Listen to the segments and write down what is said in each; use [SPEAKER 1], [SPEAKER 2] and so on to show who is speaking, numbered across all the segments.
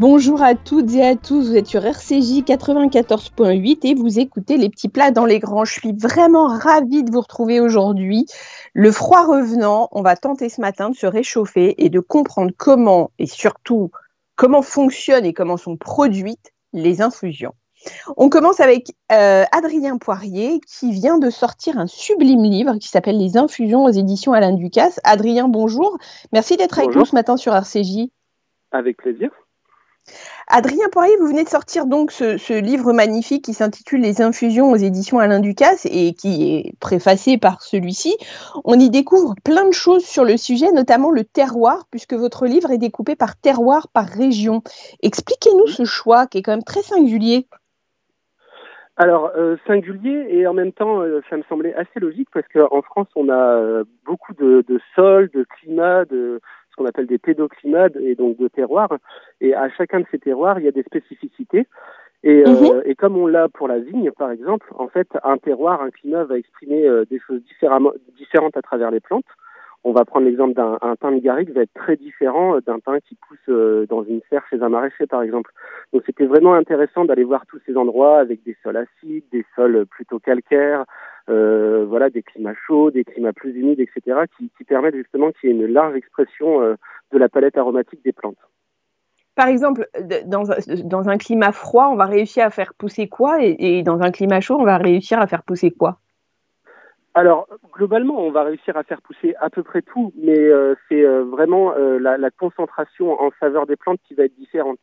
[SPEAKER 1] Bonjour à toutes et à tous, vous êtes sur RCJ 94.8 et vous écoutez les petits plats dans les grands. Je suis vraiment ravie de vous retrouver aujourd'hui. Le froid revenant, on va tenter ce matin de se réchauffer et de comprendre comment et surtout comment fonctionnent et comment sont produites les infusions. On commence avec euh, Adrien Poirier qui vient de sortir un sublime livre qui s'appelle Les infusions aux éditions Alain Ducasse. Adrien, bonjour. Merci d'être avec nous ce matin sur RCJ.
[SPEAKER 2] Avec plaisir.
[SPEAKER 1] Adrien Poirier, vous venez de sortir donc ce, livre magnifique qui s'intitule Les infusions aux éditions Alain Ducasse et qui est préfacé par celui-ci. On y découvre plein de choses sur le sujet, notamment le terroir, puisque votre livre est découpé par terroir, par région. Expliquez-nous ce choix qui est quand même très singulier.
[SPEAKER 2] Alors, euh, singulier et en même temps, euh, ça me semblait assez logique parce qu'en France, on a euh, beaucoup de, de sols, de climats, de, qu'on appelle des pédoclimats et donc de terroirs. Et à chacun de ces terroirs, il y a des spécificités. Et, euh, mhm. et comme on l'a pour la vigne, par exemple, en fait, un terroir, un climat va exprimer euh, des choses différentes à travers les plantes. On va prendre l'exemple d'un thym de garrigue va être très différent euh, d'un thym qui pousse dans une serre chez un maraîcher, par exemple. Donc c'était vraiment intéressant d'aller voir tous ces endroits avec des sols acides, des sols plutôt calcaires, euh, voilà, des climats chauds, des climats plus humides, etc., qui, qui permettent justement qu'il y ait une large expression euh, de la palette aromatique des plantes.
[SPEAKER 1] Par exemple, dans, dans, un climat froid, on va réussir à faire pousser quoi? Et, dans un climat chaud, on va réussir à faire pousser quoi?
[SPEAKER 2] Alors, globalement, on va réussir à faire pousser à peu près tout, mais euh, c'est vraiment la, la, concentration en faveur des plantes qui va être différente.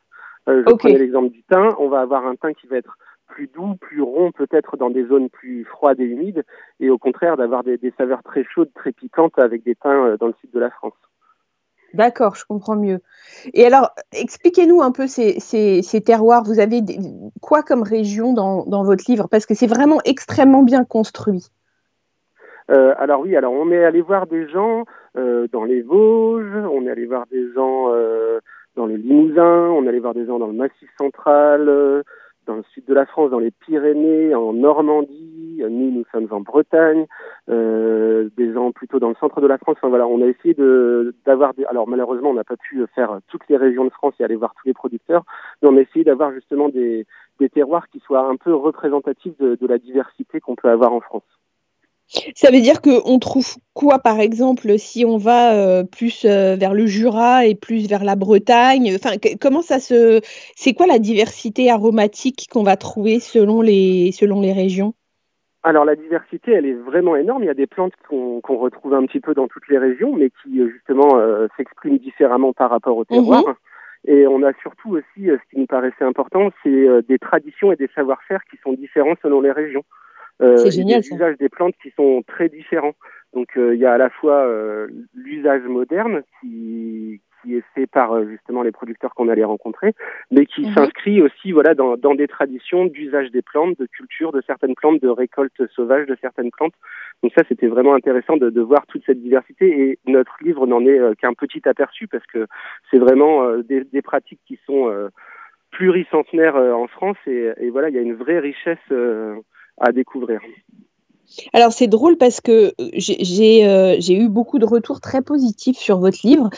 [SPEAKER 2] je okay. l'exemple du thym. On va avoir un thym qui va être plus doux, plus rond peut-être dans des zones plus froides et humides, et au contraire d'avoir des, saveurs très chaudes, très piquantes avec des thym euh, dans le sud de la France.
[SPEAKER 1] D'accord, je comprends mieux. Et alors, expliquez-nous un peu ces, terroirs. Vous avez quoi comme région dans, votre livre? Parce que c'est vraiment extrêmement bien construit.
[SPEAKER 2] Euh, alors oui, alors on est allé voir des gens euh, dans les Vosges, on est allé voir des gens dans le Limousin, on est allé voir des gens dans le Massif central, dans le sud de la France, dans les Pyrénées, en Normandie. Nous, nous sommes en Bretagne, euh, des gens plutôt dans le centre de la France. Enfin voilà, on a essayé de d'avoir des. Alors malheureusement, on n'a pas pu faire toutes les régions de France et aller voir tous les producteurs, mais on a essayé d'avoir justement des, des terroirs qui soient un peu représentatifs de, de la diversité qu'on peut avoir en France.
[SPEAKER 1] Ça veut dire qu'on trouve quoi, par exemple, si on va euh, plus euh, vers le Jura et plus vers la Bretagne? Enfin, comment ça se, c'est quoi la diversité aromatique qu'on va trouver selon les selon les régions?
[SPEAKER 2] Alors la diversité, elle est vraiment énorme. Il y a des plantes qu'on retrouve un petit peu dans toutes les régions, mais qui euh, justement s'expriment différemment par rapport au terroir. Mhm. Et on a surtout aussi, ce qui nous paraissait important, c'est des traditions et des savoir-faire qui sont différents selon les régions.
[SPEAKER 1] Euh, c'est génial.
[SPEAKER 2] Des usages des plantes qui sont très différents. Donc euh, il y a à la fois euh, l'usage moderne qui, qui est fait par justement les producteurs qu'on allait rencontrer, mais qui mhm. s'inscrit aussi voilà dans, dans des traditions d'usage des plantes, de culture de certaines plantes, de récolte sauvage de certaines plantes. Donc ça c'était vraiment intéressant de, de, voir toute cette diversité et notre livre n'en est qu'un petit aperçu parce que c'est vraiment des, des, pratiques qui sont pluricentenaires en France et, et, voilà il y a une vraie richesse à découvrir.
[SPEAKER 1] Alors c'est drôle parce que euh, j'ai eu beaucoup de retours très positifs sur votre livre.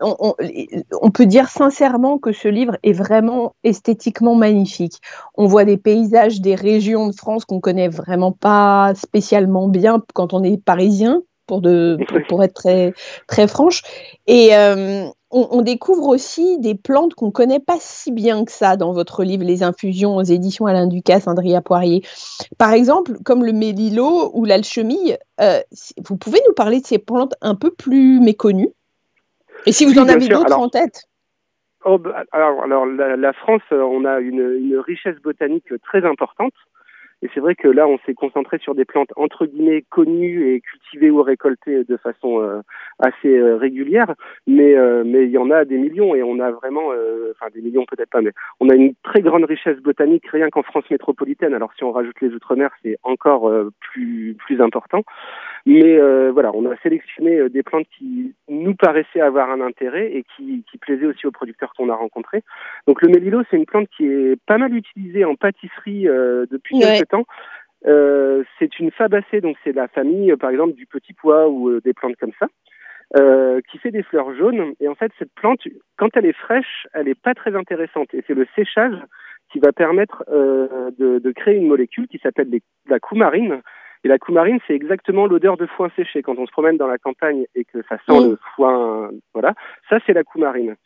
[SPEAKER 1] On, peut dire sincèrement que ce livre est vraiment esthétiquement magnifique. On voit des paysages des régions de France qu'on connaît vraiment pas spécialement bien quand on est parisien, pour, de, pour, être très, très franche. Et, euh, on, découvre aussi des plantes qu'on ne connaît pas si bien que ça dans votre livre Les infusions aux éditions Alain Ducasse, Andrea Poirier. Par exemple, comme le mélilo ou l'alchemille, euh, vous pouvez nous parler de ces plantes un peu plus méconnues? Et si vous en avez d'autres en tête?
[SPEAKER 2] oh, bah, alors, la, France, euh, on a une richesse botanique très importante. Et c'est vrai que là, on s'est concentré sur des plantes entre guillemets connues et cultivées ou récoltées de façon euh, assez euh, régulière, mais euh, mais il y en a des millions et on a vraiment, enfin des millions peut-être pas, mais on a une très grande richesse botanique rien qu'en France métropolitaine. Alors si on rajoute les outre-mer, c'est encore plus plus important. Mais voilà, on a sélectionné des plantes qui nous paraissaient avoir un intérêt et qui, qui plaisaient aussi aux producteurs qu'on a rencontrés. Donc le mélilo, c'est une plante qui est pas mal utilisée en pâtisserie depuis quelques Euh, c'est une fabacée, donc c'est la famille, euh, par exemple, du petit pois ou euh, des plantes comme ça. euh, qui fait des fleurs jaunes. Et en fait, cette plante, quand elle est fraîche, elle n'est pas très intéressante. Et c'est le séchage qui va permettre euh, de, de, créer une molécule qui s'appelle la coumarine. Et la coumarine, c'est exactement l'odeur de foin séché. Quand on se promène dans la campagne et que ça sent le foin, voilà, ça c'est la coumarine.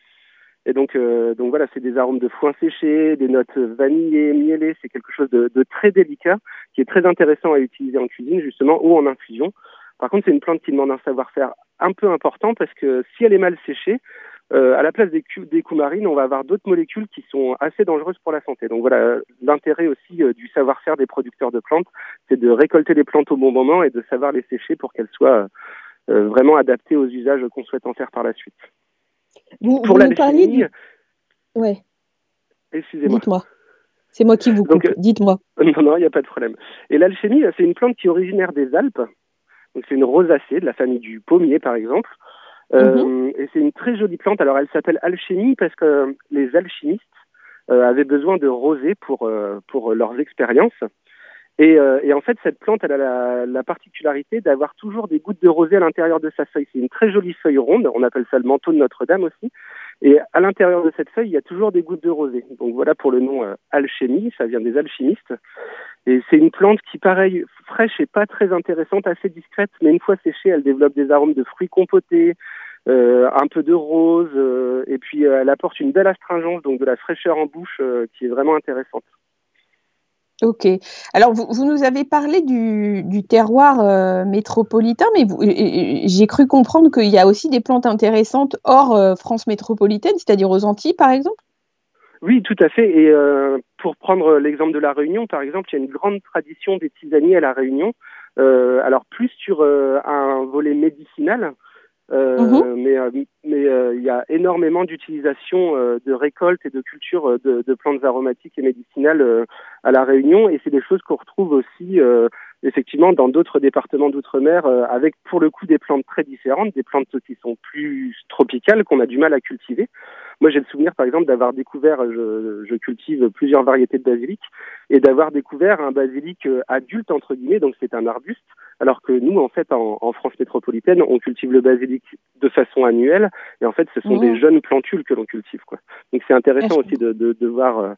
[SPEAKER 2] Et donc, euh, donc voilà, c'est des arômes de foin séché, des notes vanillées, miellées. C'est quelque chose de, de, très délicat qui est très intéressant à utiliser en cuisine justement ou en infusion. Par contre, c'est une plante qui demande un savoir-faire un peu important parce que si elle est mal séchée, euh, à la place des, des coumarines, on va avoir d'autres molécules qui sont assez dangereuses pour la santé. Donc voilà, l'intérêt aussi euh, du savoir-faire des producteurs de plantes, c'est de récolter les plantes au bon moment et de savoir les sécher pour qu'elles soient euh, vraiment adaptées aux usages qu'on souhaite en faire par la suite.
[SPEAKER 1] Vous, pour vous parliez du... Ouais.
[SPEAKER 2] Excusez-moi.
[SPEAKER 1] Dites-moi. C'est moi qui vous coupe. Dites-moi.
[SPEAKER 2] Non, non, il n'y a pas de problème. Et l'alchimie, c'est une plante qui est originaire des Alpes. Donc c'est une rosacée de la famille du pommier, par exemple. Euh, mhm. Et c'est une très jolie plante. Alors elle s'appelle alchimie parce que les alchimistes euh, avaient besoin de rosée pour, euh, pour leurs expériences. Et, et, en fait, cette plante, elle a la, la particularité d'avoir toujours des gouttes de rosée à l'intérieur de sa feuille. C'est une très jolie feuille ronde, on appelle ça le manteau de Notre-Dame aussi. Et à l'intérieur de cette feuille, il y a toujours des gouttes de rosée. Donc voilà pour le nom alchimie, ça vient des alchimistes. Et c'est une plante qui, pareil, fraîche et pas très intéressante, assez discrète, mais une fois séchée, elle développe des arômes de fruits compotés, euh, un peu de rose, euh, et puis euh, elle apporte une belle astringence, donc de la fraîcheur en bouche qui est vraiment intéressante.
[SPEAKER 1] Ok. Alors, vous, nous avez parlé du, du terroir métropolitain, mais j'ai cru comprendre qu'il y a aussi des plantes intéressantes hors France métropolitaine, c'est-à-dire aux Antilles, par exemple?
[SPEAKER 2] Oui, tout à fait. Et pour prendre l'exemple de la Réunion, par exemple, il y a une grande tradition des tisaniers à la Réunion. alors, plus sur un volet médicinal, euh, mhm. Mais euh, mais euh, il y a énormément d'utilisation de récoltes et de culture de, de, plantes aromatiques et médicinales à la Réunion, et c'est des choses qu'on retrouve aussi effectivement dans d'autres départements d'outre-mer, avec pour le coup des plantes très différentes, des plantes qui sont plus tropicales qu'on a du mal à cultiver. Moi, j'ai le souvenir, par exemple, d'avoir découvert, je, je, cultive plusieurs variétés de basilic, et d'avoir découvert un basilic adulte entre guillemets, donc c'est un arbuste, alors que nous, en fait, en, en, France métropolitaine, on cultive le basilic de façon annuelle, et en fait, ce sont des jeunes plantules que l'on cultive, quoi. Donc, c'est intéressant aussi de, de, de voir euh,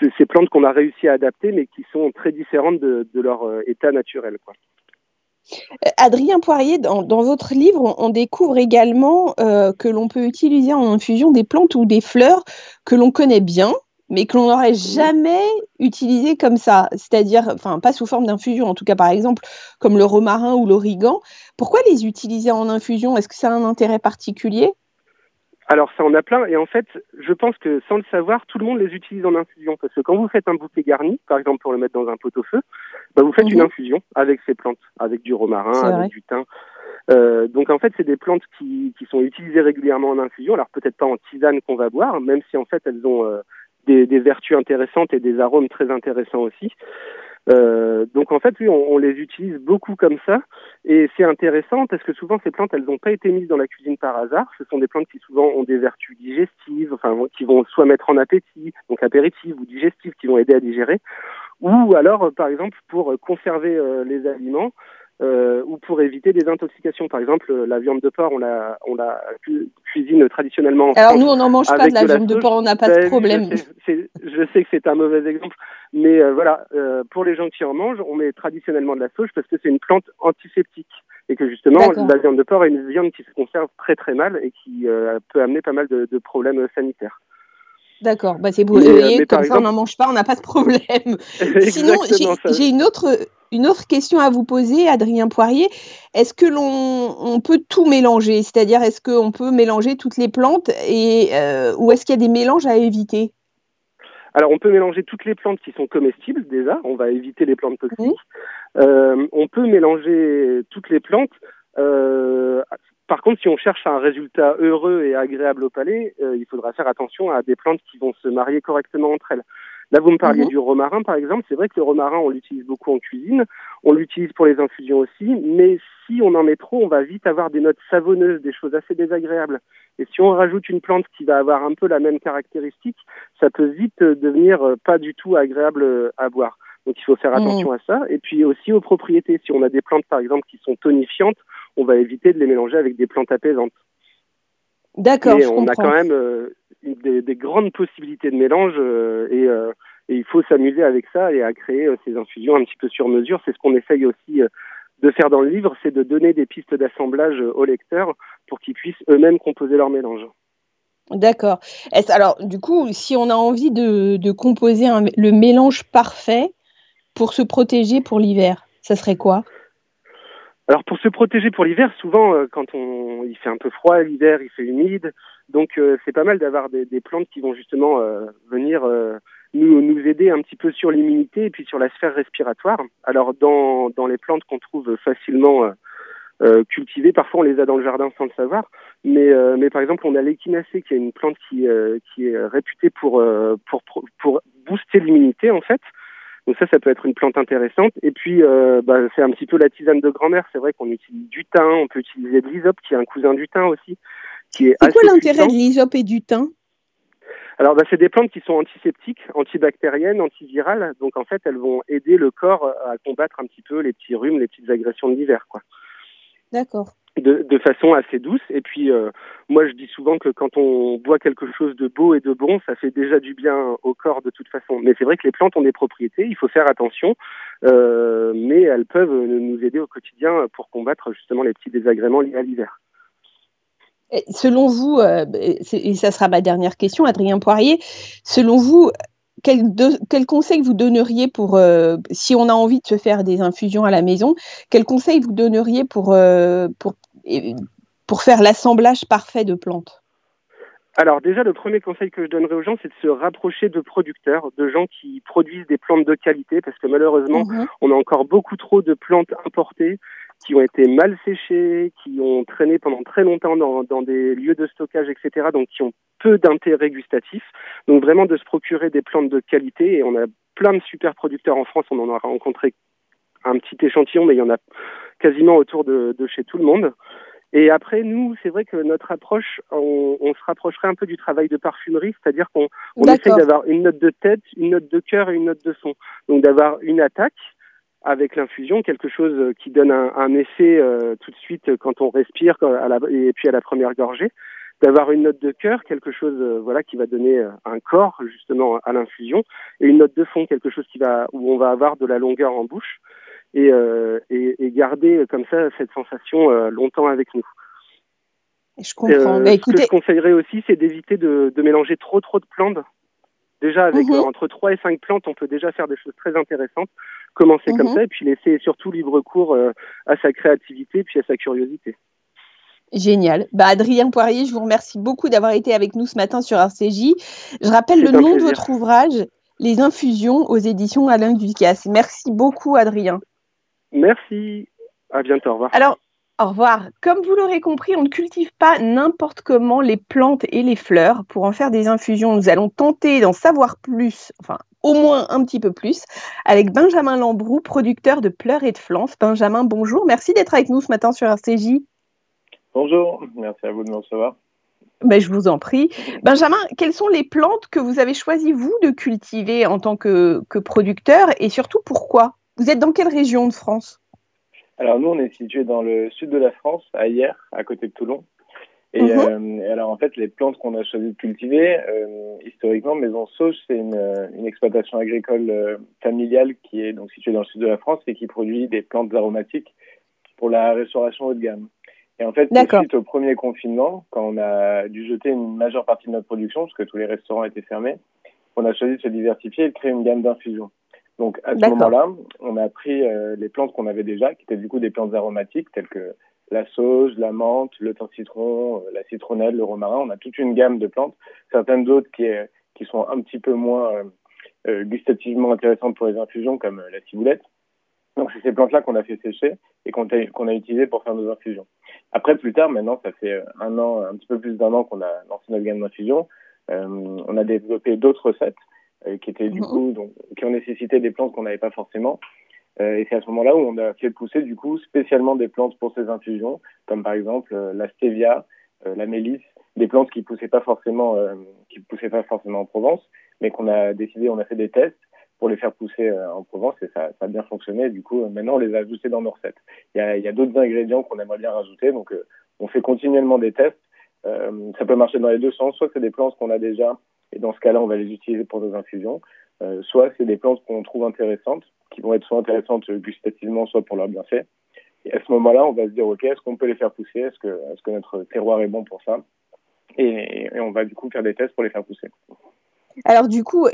[SPEAKER 2] ces, ces, plantes qu'on a réussi à adapter, mais qui sont très différentes de, de leur euh, état naturel, quoi.
[SPEAKER 1] Euh, Adrien Poirier, dans, dans, votre livre, on, découvre également euh, que l'on peut utiliser en infusion des plantes ou des fleurs que l'on connaît bien, mais que l'on n'aurait jamais utilisé comme ça, c'est-à-dire, enfin, pas sous forme d'infusion, en tout cas, par exemple, comme le romarin ou l'origan. Pourquoi les utiliser en infusion? Est-ce que ça a un intérêt particulier?
[SPEAKER 2] Alors ça en a plein. Et en fait je pense que sans le savoir tout le monde les utilise en infusion. Parce que quand vous faites un bouquet garni par exemple pour le mettre dans un pot-au-feu bah, vous faites une mhm. infusion avec ces plantes avec du romarin avec du thym. Euh, donc en fait c'est des plantes qui, qui sont utilisées régulièrement en infusion. Alors peut-être pas en tisane qu'on va boire même si en fait elles ont euh, des, des, vertus intéressantes et des arômes très intéressants aussi euh, donc en fait, oui, on, on, les utilise beaucoup comme ça, et c'est intéressant parce que souvent ces plantes, elles n'ont pas été mises dans la cuisine par hasard. Ce sont des plantes qui souvent ont des vertus digestives, enfin qui vont soit mettre en appétit, donc apéritives ou digestives, qui vont aider à digérer, ou alors par exemple pour conserver euh, les aliments euh, ou pour éviter des intoxications. Par exemple, la viande de porc, on la, on la cuisine traditionnellement.
[SPEAKER 1] Alors nous, on n'en mange pas de la viande de, porc, on n'a pas de ben, problème.
[SPEAKER 2] Je sais, que c'est un mauvais exemple, mais euh, voilà, euh, pour les gens qui en mangent, on met traditionnellement de la sauge parce que c'est une plante antiseptique et que justement, la viande de porc est une viande qui se conserve très très mal et qui euh, peut amener pas mal de, de problèmes sanitaires.
[SPEAKER 1] D'accord, bah c'est beau. comme ça, on n'en mange pas, on n'a pas de problème. Sinon, j'ai une autre, une autre question à vous poser, Adrien Poirier. Est-ce que l'on on peut tout mélanger? C'est-à-dire, est-ce qu'on peut mélanger toutes les plantes et, euh, ou est-ce qu'il y a des mélanges à éviter?
[SPEAKER 2] Alors, on peut mélanger toutes les plantes qui sont comestibles déjà. On va éviter les plantes toxiques. Euh, on peut mélanger toutes les plantes. Euh, par contre, si on cherche un résultat heureux et agréable au palais, euh, il faudra faire attention à des plantes qui vont se marier correctement entre elles. Là, vous me parliez mhm. du romarin, par exemple. C'est vrai que le romarin, on l'utilise beaucoup en cuisine. On l'utilise pour les infusions aussi. Mais si on en met trop, on va vite avoir des notes savonneuses, des choses assez désagréables. Et si on rajoute une plante qui va avoir un peu la même caractéristique, ça peut vite devenir euh, pas du tout agréable euh, à boire. Donc il faut faire mhm. attention à ça. Et puis aussi aux propriétés. Si on a des plantes, par exemple, qui sont tonifiantes, on va éviter de les mélanger avec des plantes apaisantes.
[SPEAKER 1] D'accord.
[SPEAKER 2] on a quand même des, grandes possibilités de mélange et, et, il faut s'amuser avec ça et à créer ces infusions un petit peu sur mesure. C'est ce qu'on essaye aussi de faire dans le livre, c'est de donner des pistes d'assemblage aux lecteurs pour qu'ils puissent eux-mêmes composer leur mélange.
[SPEAKER 1] D'accord. Alors, du coup, si on a envie de, composer le mélange parfait pour se protéger pour l'hiver, ça serait quoi?
[SPEAKER 2] Alors pour se protéger pour l'hiver, souvent euh, quand on il fait un peu froid l'hiver, il fait humide, donc euh, c'est pas mal d'avoir des, plantes qui vont justement euh, venir nous, nous aider un petit peu sur l'immunité et puis sur la sphère respiratoire. Alors dans, dans les plantes qu'on trouve facilement cultivées, parfois on les a dans le jardin sans le savoir, mais, mais par exemple on a l'échinacée qui est une plante qui, qui est réputée pour, pour, pour booster l'immunité en fait. Donc ça, ça peut être une plante intéressante. Et puis, bah, c'est un petit peu la tisane de grand-mère. C'est vrai qu'on utilise du thym, on peut utiliser de l'hysope, qui est un cousin du thym aussi.
[SPEAKER 1] C'est quoi l'intérêt de l'hysope et du thym?
[SPEAKER 2] Alors, bah, c'est des plantes qui sont antiseptiques, antibactériennes, antivirales. Donc, en fait, elles vont aider le corps à combattre un petit peu les petits rhumes, les petites agressions de l'hiver, quoi.
[SPEAKER 1] D'accord.
[SPEAKER 2] De, façon assez douce. Et puis, euh, moi, je dis souvent que quand on boit quelque chose de beau et de bon, ça fait déjà du bien au corps de toute façon. Mais c'est vrai que les plantes ont des propriétés, il faut faire attention, euh, mais elles peuvent nous aider au quotidien pour combattre justement les petits désagréments liés à l'hiver.
[SPEAKER 1] Selon vous, euh, et ça sera ma dernière question, Adrien Poirier, selon vous, quel, quel conseil vous donneriez pour, euh, si on a envie de se faire des infusions à la maison, quel conseil vous donneriez pour, euh, pour, pour faire l'assemblage parfait de plantes?
[SPEAKER 2] Alors déjà, le premier conseil que je donnerais aux gens, c'est de se rapprocher de producteurs, de gens qui produisent des plantes de qualité, parce que malheureusement, mhm. on a encore beaucoup trop de plantes importées qui ont été mal séchées, qui ont traîné pendant très longtemps dans, dans des lieux de stockage, etc., donc qui ont peu d'intérêt gustatif. Donc vraiment de se procurer des plantes de qualité, et on a plein de super producteurs en France, on en a rencontré un petit échantillon, mais il y en a quasiment autour de, de chez tout le monde. Et après, nous, c'est vrai que notre approche, on, on, se rapprocherait un peu du travail de parfumerie, c'est-à-dire qu'on on essaye d'avoir une note de tête, une note de cœur et une note de son. Donc d'avoir une attaque avec l'infusion, quelque chose qui donne un, un effet euh, tout de suite quand on respire à la, et puis à la première gorgée, d'avoir une note de cœur, quelque chose euh, voilà qui va donner euh, un corps justement à l'infusion, et une note de fond, quelque chose qui va où on va avoir de la longueur en bouche et, euh, et, et, garder comme ça cette sensation euh, longtemps avec nous.
[SPEAKER 1] Je comprends.
[SPEAKER 2] Euh, Ce que je conseillerais aussi, c'est d'éviter de, de, mélanger trop trop de plantes. Déjà, avec mhm. entre 3 et 5 plantes, on peut déjà faire des choses très intéressantes. Commencer comme mhm. ça et puis laisser surtout libre cours à sa créativité puis à sa curiosité.
[SPEAKER 1] Génial. Bah, Adrien Poirier, je vous remercie beaucoup d'avoir été avec nous ce matin sur RCJ. Je rappelle le nom de votre ouvrage, Les infusions aux éditions Alain Ducasse. Merci beaucoup, Adrien.
[SPEAKER 2] Merci. À bientôt. Au revoir.
[SPEAKER 1] Alors, au revoir. Comme vous l'aurez compris, on ne cultive pas n'importe comment les plantes et les fleurs pour en faire des infusions. Nous allons tenter d'en savoir plus, enfin au moins un petit peu plus, avec Benjamin Lambrou, producteur de pleurs et de flans. Benjamin, bonjour. Merci d'être avec nous ce matin sur RCJ.
[SPEAKER 3] Bonjour, merci à vous de me recevoir.
[SPEAKER 1] Ben, je vous en prie. Benjamin, quelles sont les plantes que vous avez choisi, vous, de cultiver en tant que, que producteur et surtout pourquoi? Vous êtes dans quelle région de France?
[SPEAKER 3] Alors nous, on est situé dans le sud de la France, à Hier, à côté de Toulon. Et, mhm. euh, alors en fait, les plantes qu'on a choisi de cultiver, euh, historiquement, Maison Sauge, c'est une, une, exploitation agricole euh, familiale qui est donc située dans le sud de la France et qui produit des plantes aromatiques pour la restauration haut de gamme. Et en fait, suite au premier confinement, quand on a dû jeter une majeure partie de notre production, parce que tous les restaurants étaient fermés, on a choisi de se diversifier et de créer une gamme d'infusions. Donc à ce moment-là, on a pris euh, les plantes qu'on avait déjà, qui étaient du coup des plantes aromatiques telles que la sauge, la menthe, le thym citron, euh, la citronnelle, le romarin. On a toute une gamme de plantes, certaines d'autres qui, qui sont un petit peu moins euh, gustativement intéressantes pour les infusions, comme la ciboulette. Donc c'est ces plantes-là qu'on a fait sécher et qu'on a, qu'on a utilisées pour faire nos infusions. Après, plus tard, maintenant, ça fait un an, un petit peu plus d'un an qu'on a lancé notre gamme d'infusion. on a développé d'autres recettes euh, qui étaient du mhm. coup donc, qui ont nécessité des plantes qu'on n'avait pas forcément. Euh, et c'est à ce moment-là où on a fait pousser du coup spécialement des plantes pour ces infusions, comme par exemple euh, la stevia, la mélisse, des plantes qui poussaient pas forcément, qui poussaient pas forcément en Provence, mais qu'on a décidé, on a fait des tests pour les faire pousser en Provence et ça, ça, a bien fonctionné. Du coup, maintenant, on les a ajoutés dans nos recettes. Il y a, il y a d'autres ingrédients qu'on aimerait bien rajouter, donc on fait continuellement des tests. ça peut marcher dans les deux sens. Soit c'est des plantes qu'on a déjà et dans ce cas-là, on va les utiliser pour nos infusions. soit c'est des plantes qu'on trouve intéressantes, qui vont être soit intéressantes gustativement, soit pour leur bienfait. Et à ce moment-là, on va se dire, OK, est-ce qu'on peut les faire pousser? Est-ce que, notre terroir est bon pour ça? Et, on va du coup faire des tests pour les faire pousser.
[SPEAKER 1] Alors du coup,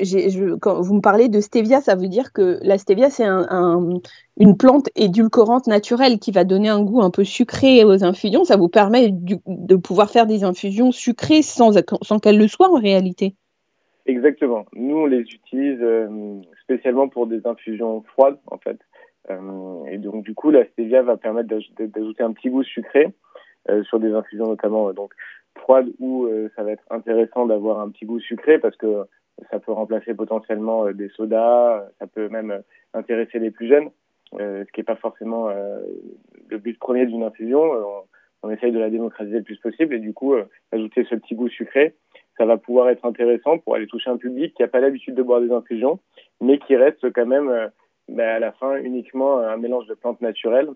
[SPEAKER 1] quand vous me parlez de stevia, ça veut dire que la stevia, c'est un, une plante édulcorante naturelle qui va donner un goût un peu sucré aux infusions. Ça vous permet de pouvoir faire des infusions sucrées sans qu'elles le soient en réalité
[SPEAKER 3] Exactement. Nous, on les utilise euh, spécialement pour des infusions froides, en fait. Euh, et donc, du coup, la stevia va permettre d'ajouter un petit goût sucré euh, sur des infusions notamment donc froides où ça va être intéressant d'avoir un petit goût sucré parce que ça peut remplacer potentiellement des sodas, ça peut même intéresser les plus jeunes, ce qui n'est pas forcément le but premier d'une infusion. On, essaye de la démocratiser le plus possible et du coup, ajouter ce petit goût sucré, ça va pouvoir être intéressant pour aller toucher un public qui n'a pas l'habitude de boire des infusions, mais qui reste quand même euh, bah, à la fin uniquement un mélange de plantes naturelles,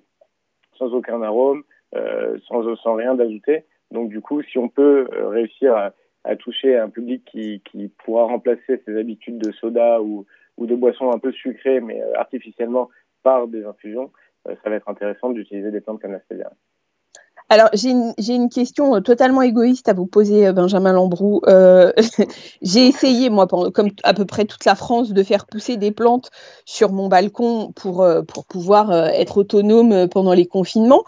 [SPEAKER 3] sans aucun arôme, euh, sans, sans rien d'ajouter. Donc du coup, si on peut euh, réussir à, à, toucher un public qui, qui pourra remplacer ses habitudes de soda ou, ou de boissons un peu sucrées, mais euh, artificiellement par des infusions, ça va être intéressant d'utiliser des plantes comme la stevia.
[SPEAKER 1] Alors, j'ai une, question euh, totalement égoïste à vous poser, euh, Benjamin Lambrou. Euh, j'ai essayé, moi, comme à peu près toute la France, de faire pousser des plantes sur mon balcon pour, pour pouvoir être autonome pendant les confinements.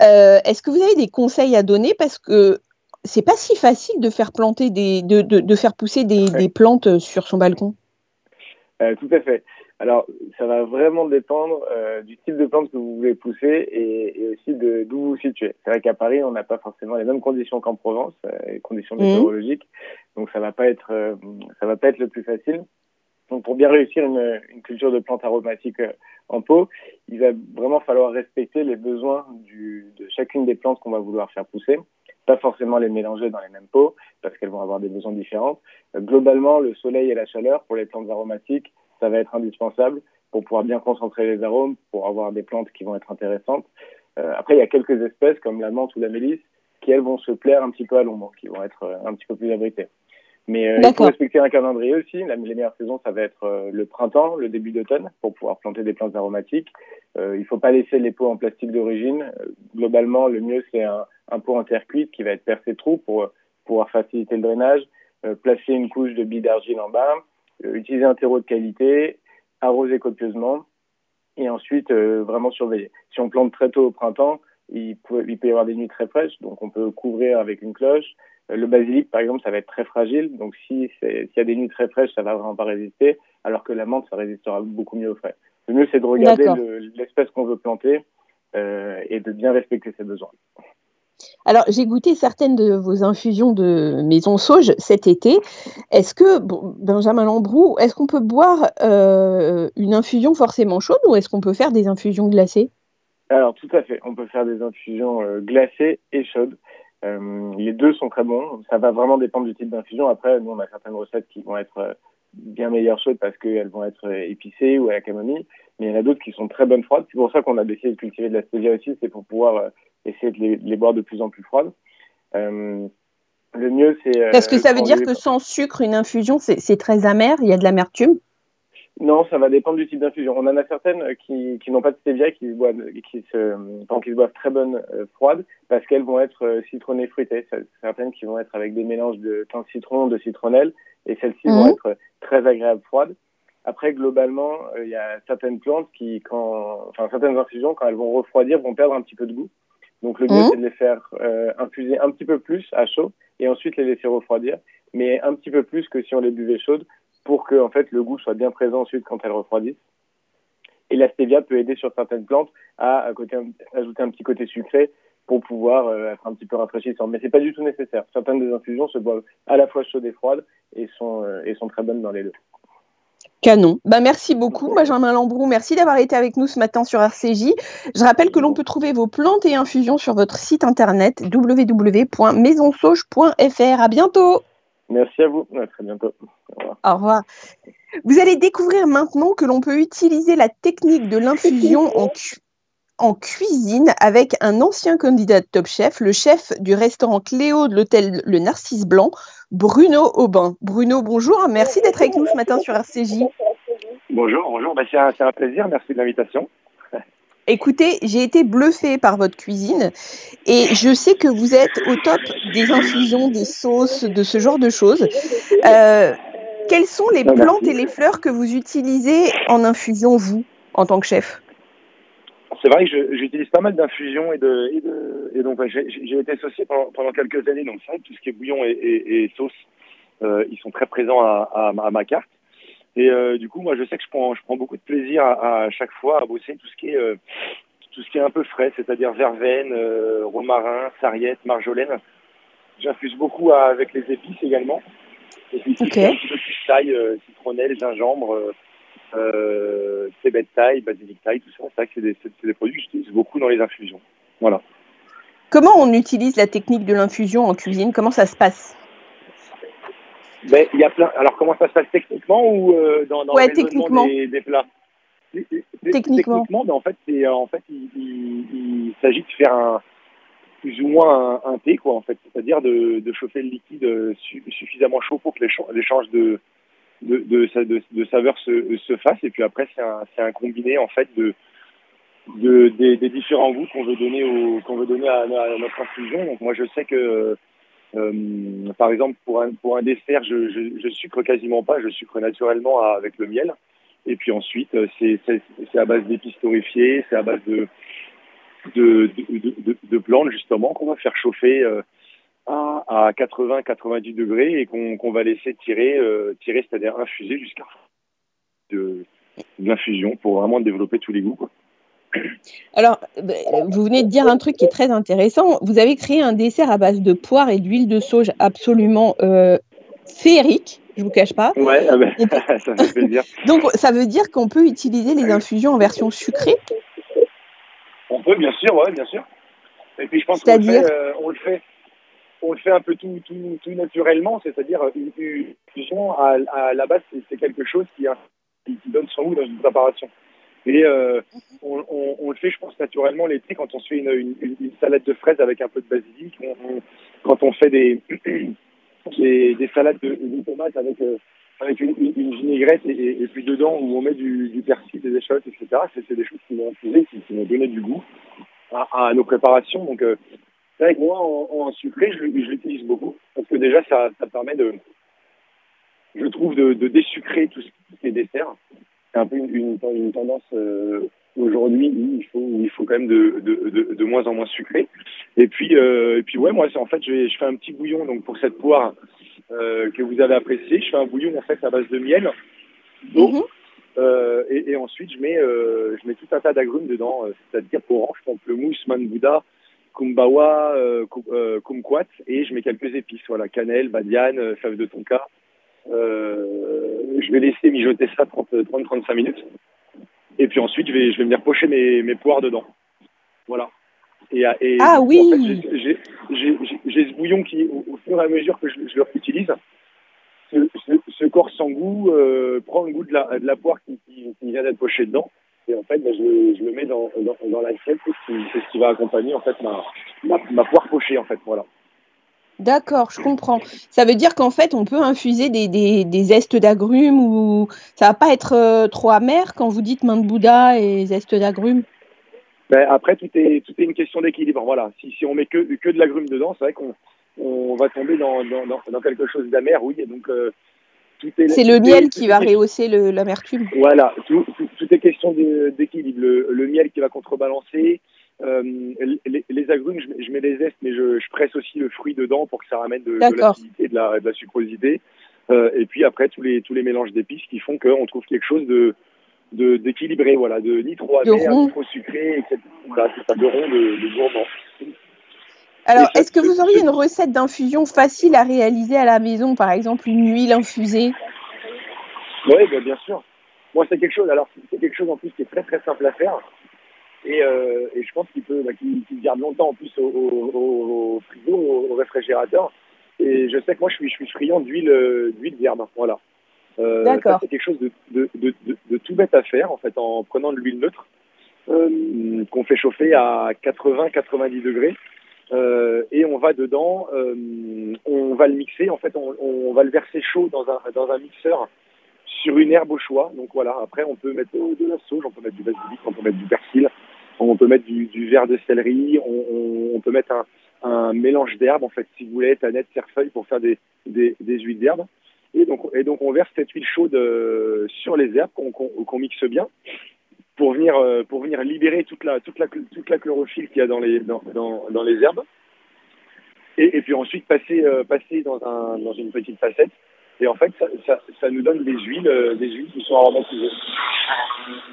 [SPEAKER 1] Est-ce que vous avez des conseils à donner? Parce que c'est pas si facile de faire planter des, de, de, faire pousser des, des, plantes sur son balcon.
[SPEAKER 3] tout à fait. Alors, ça va vraiment dépendre euh, du type de plante que vous voulez pousser et, et aussi d'où vous vous situez. C'est vrai qu'à Paris, on n'a pas forcément les mêmes conditions qu'en Provence, euh, les conditions mmh. météorologiques, donc ça va pas être euh, ça va pas être le plus facile. Donc, pour bien réussir une, une culture de plantes aromatiques en pot, il va vraiment falloir respecter les besoins du, de chacune des plantes qu'on va vouloir faire pousser. Pas forcément les mélanger dans les mêmes pots parce qu'elles vont avoir des besoins différents. globalement, le soleil et la chaleur pour les plantes aromatiques ça va être indispensable pour pouvoir bien concentrer les arômes, pour avoir des plantes qui vont être intéressantes. Euh, après, il y a quelques espèces comme la menthe ou la mélisse qui, elles, vont se plaire un petit peu à l'ombre, qui vont être euh, un petit peu plus abritées. Mais euh, il faut respecter un calendrier aussi. La, les meilleures saisons, ça va être euh, le printemps, le début d'automne, pour pouvoir planter des plantes aromatiques. Euh, il ne faut pas laisser les pots en plastique d'origine. Globalement, le mieux, c'est un, un, pot en terre cuite qui va être percé trou pour pouvoir faciliter le drainage. placer une couche de billes d'argile en bas, utiliser un terreau de qualité, arroser copieusement et ensuite euh, vraiment surveiller. Si on plante très tôt au printemps, il peut, il peut y avoir des nuits très fraîches, donc on peut couvrir avec une cloche. Euh, le basilic, par exemple, ça va être très fragile, donc si s'il y a des nuits très fraîches, ça va vraiment pas résister, alors que la menthe, ça résistera beaucoup mieux au frais. Le mieux, c'est de regarder l'espèce qu'on veut planter euh, et de bien respecter ses besoins.
[SPEAKER 1] Alors, j'ai goûté certaines de vos infusions de maison sauge cet été. Est-ce que, Benjamin Lambrou, est-ce qu'on peut boire euh, une infusion forcément chaude ou est-ce qu'on peut faire des infusions glacées?
[SPEAKER 3] Alors, tout à fait. On peut faire des infusions euh, glacées et chaudes. Euh, les deux sont très bons. Ça va vraiment dépendre du type d'infusion. Après, nous, on a certaines recettes qui vont être bien meilleures chaudes parce qu'elles vont être épicées ou à la camomille. Mais il y en a d'autres qui sont très bonnes froides. C'est pour ça qu'on a décidé de cultiver de la stevia aussi. C'est pour pouvoir essayer de les, les, boire de plus en plus froides. Euh, le mieux, c'est.
[SPEAKER 1] Est-ce que ça veut dire que sans sucre, une infusion, c'est très amer Il y a de l'amertume?
[SPEAKER 3] Non, ça va dépendre du type d'infusion. On en a certaines qui, qui n'ont pas de stevia, qui se boivent, qui se, qui se boivent très bonnes euh, froides, parce qu'elles vont être euh, citronnées fruitées. Certaines qui vont être avec des mélanges de thym citron, de citronnelle, et celles-ci vont mmh. être très agréables froides. Après, globalement, il y a certaines plantes qui, quand, enfin certaines infusions, quand elles vont refroidir, vont perdre un petit peu de goût. Donc le mieux, mmh. c'est de les faire euh, infuser un petit peu plus à chaud et ensuite les laisser refroidir, mais un petit peu plus que si on les buvait chaudes pour que en fait le goût soit bien présent ensuite quand elles refroidissent. Et la stevia peut aider sur certaines plantes à, à côté, ajouter un petit côté sucré pour pouvoir euh, être un petit peu rafraîchissant. Mais c'est pas du tout nécessaire. Certaines des infusions se boivent à la fois chaudes et froides et sont, euh, et sont très bonnes dans les deux.
[SPEAKER 1] Canon. Bah, merci beaucoup, Benjamin Lambrou. Merci d'avoir été avec nous ce matin sur RCJ. Je rappelle que l'on peut trouver vos plantes et infusions sur votre site internet www.maisonsauge.fr. À bientôt.
[SPEAKER 3] Merci à vous. À très bientôt.
[SPEAKER 1] Au revoir. Au revoir. Vous allez découvrir maintenant que l'on peut utiliser la technique de l'infusion en, en cuisine avec un ancien candidat de Top Chef, le chef du restaurant Cléo de l'hôtel Le Narcisse Blanc, Bruno Aubin. Bruno, bonjour, merci d'être avec nous ce matin sur RCJ.
[SPEAKER 4] Bonjour, bonjour, bah, c'est un, un, plaisir, merci de l'invitation.
[SPEAKER 1] Écoutez, j'ai été bluffée par votre cuisine et je sais que vous êtes au top des infusions, des sauces, de ce genre de choses. Euh, quelles sont les bah, plantes et les fleurs que vous utilisez en infusion, vous, en tant que chef?
[SPEAKER 4] C'est vrai que j'utilise pas mal d'infusions et de, et, de, et donc j'ai été associé pendant, pendant, quelques années. Donc que tout ce qui est bouillon et, et, et sauce, euh, ils sont très présents à, à, à ma carte. Et euh, du coup, moi, je sais que je prends, je prends beaucoup de plaisir à, à chaque fois à bosser tout ce qui est, euh, tout ce qui est un peu frais, c'est-à-dire verveine, romarin, sarriette, marjolaine. J'infuse beaucoup avec les épices également. Et puis okay. un petit peu de taille, citronnelle, gingembre, euh, cébette taille, basilic taille, tout ça. C'est vrai que c'est des, des, produits que j'utilise beaucoup dans les infusions. Voilà.
[SPEAKER 1] Comment on utilise la technique de l'infusion en cuisine? Comment ça se passe?
[SPEAKER 4] Ben, il y a plein. Alors, comment ça se passe techniquement ou euh, dans, dans
[SPEAKER 1] ouais, techniquement.
[SPEAKER 4] Des, des, plats?
[SPEAKER 1] Techniquement.
[SPEAKER 4] techniquement ben, en fait, c'est en fait, il, il, il s'agit de faire un plus ou moins un, un thé, quoi, en fait, c'est-à-dire de, de, chauffer le liquide su, suffisamment chaud pour que l'échange de de, de, saveurs se, se fasse. Et puis après, c'est un, combiné en fait de, de des, différents goûts qu'on veut donner qu'on veut donner à, notre infusion. Moi, je sais que euh, par exemple, pour un, pour un dessert, je, je, sucre quasiment pas, je sucre naturellement avec le miel. Et puis ensuite, euh, c'est à base d'épices torréfiées, c'est à base de, de plantes justement qu'on va faire chauffer euh, à, à 80-90 degrés et qu'on qu va laisser tirer, euh, tirer c'est-à-dire infuser jusqu'à de, de l'infusion pour vraiment développer tous les goûts. Quoi.
[SPEAKER 1] Alors, bah, vous venez de dire un truc qui est très intéressant. Vous avez créé un dessert à base de poire et d'huile de sauge absolument euh, féerique. Je vous cache pas.
[SPEAKER 4] Ouais, ah ben, ça fait plaisir.
[SPEAKER 1] Donc, ça veut dire qu'on peut utiliser les infusions en version sucrée?
[SPEAKER 4] On peut, bien sûr, ouais, bien sûr. Et puis, je pense qu'on le, euh, on le fait, on le fait un peu tout, naturellement, c'est-à-dire une, à, la base, c'est quelque chose qui, qui, donne son goût dans une préparation. Et euh, on, le fait, je pense, naturellement l'été quand on se fait une, salade de fraises avec un peu de basilic, quand on fait des, des, des, salades de, tomates avec, euh, une, vinaigrette et, puis dedans où on met du, persil, des échalotes, etc. C'est des choses qui vont infuser, qui, qui du goût à, nos préparations. Euh, c'est vrai que moi, en, en sucré, je, je l'utilise beaucoup parce que déjà, ça, ça permet de, je trouve, de, de désucrer tous ces desserts c'est un peu une, une, une tendance euh, aujourd'hui où il faut où il faut quand même de, de, de, de moins en moins sucré. Et puis euh, et puis ouais moi c'est en fait je, fais un petit bouillon donc pour cette poire euh, que vous avez appréciée. Je fais un bouillon en fait à base de miel, d'eau. Mm -hmm. Euh, et, et, ensuite, je mets, euh, je mets tout un tas d'agrumes dedans, euh, c'est-à-dire orange, pamplemousse, manbouda, kumbawa, euh, kumquat, et je mets quelques épices, voilà, cannelle, badiane, fève de tonka, euh, je vais laisser mijoter ça 30-35 minutes. Et puis ensuite, je vais, je vais venir pocher mes, mes poires dedans. Voilà.
[SPEAKER 1] Et, et ah oui en
[SPEAKER 4] fait, J'ai ce bouillon qui, au, au, fur et à mesure que je, je le utilise, se, se, se, corse sans goût, euh, prend le goût de la, de la poire qui, qui, qui vient d'être pochée dedans. Et en fait, ben, je, je, le mets dans, dans, dans l'assiette. C'est ce qui va accompagner en fait ma, ma, ma poire pochée en fait. Voilà.
[SPEAKER 1] D'accord, je comprends. Ça veut dire qu'en fait, on peut infuser des, des, des zestes d'agrumes ou ça va pas être euh, trop amer quand vous dites main de Bouddha et zestes d'agrumes?
[SPEAKER 4] Ben, Après, tout est, tout est une question d'équilibre. Voilà. Si, si on met que, que de l'agrume dedans, c'est vrai qu'on on va tomber dans, dans, dans, quelque chose d'amer, oui. Donc, euh,
[SPEAKER 1] c'est le miel qui va rehausser l'amertume.
[SPEAKER 4] Voilà, tout, tout, tout, est question d'équilibre. Le, le, miel qui va contrebalancer, euh, les, les, agrumes, je, je, mets les zestes, mais je, je, presse aussi le fruit dedans pour que ça ramène de, de l'acidité et de la, de la sucrosité. Euh, et puis après, tous les, tous les mélanges d'épices qui font qu'on trouve quelque chose de d'équilibré, voilà, de ni trop amer, ni trop sucré, etc. Voilà, c'est ça, de rond, de, de gourmand.
[SPEAKER 1] Alors, est-ce que vous auriez une recette d'infusion facile à réaliser à la maison, par exemple une huile infusée?
[SPEAKER 4] Oui, ben, bien sûr. Moi, c'est quelque chose. Alors, c'est quelque chose en plus qui est très très simple à faire. Et, euh, et je pense qu'il peut, bah, qu'il qu garde longtemps en plus au, au, au frigo, au, réfrigérateur. Et je sais que moi, je suis, je suis friand d'huile, d'huile d'herbe. Voilà. Euh, c'est quelque chose de, de, de, de, tout bête à faire, en fait, en prenant de l'huile neutre, euh, qu'on fait chauffer à 80-90 degrés. Euh, et on va dedans, euh, on va le mixer, en fait, on, on, va le verser chaud dans un, dans un mixeur sur une herbe au choix. Donc voilà, après, on peut mettre de la sauge, on peut mettre du basilic, on peut mettre du persil, on peut mettre du, du verre de céleri, on, on peut mettre un, un mélange d'herbes, en fait, si vous voulez, tanette, cerfeuil pour faire des, des, des huiles d'herbe. Et donc, et donc, on verse cette huile chaude euh, sur les herbes qu'on qu mixe bien pour venir, euh, pour venir libérer toute la, toute la, toute la chlorophylle qu'il y a dans les, dans, dans, dans les herbes. Et, et, puis ensuite passer, euh, passer dans, un, dans une petite facette. Et en fait, ça, ça, ça nous donne des huiles, euh, des huiles qui sont aromatisées.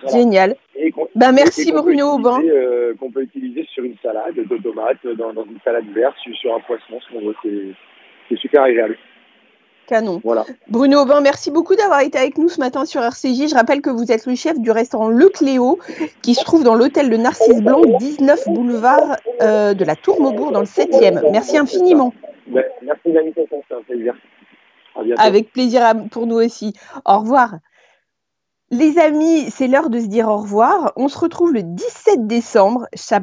[SPEAKER 1] Voilà. Génial. Et ben, merci Bruno Aubin.
[SPEAKER 4] Euh, qu'on peut utiliser sur une salade de tomates, dans, dans une salade verte, sur, sur un poisson, c'est super agréable.
[SPEAKER 1] Canon. Voilà. Bruno Aubin, merci beaucoup d'avoir été avec nous ce matin sur RCJ. Je rappelle que vous êtes le chef du restaurant Le Cléo, qui se trouve dans l'hôtel de Narcisse Blanc, 19 boulevard euh, de la Tour Maubourg, dans le 7e. Merci infiniment.
[SPEAKER 4] Merci l'invitation, c'est un plaisir.
[SPEAKER 1] Avec plaisir pour nous aussi. Au revoir. Les amis, c'est l'heure de se dire au revoir. On se retrouve le 17 décembre.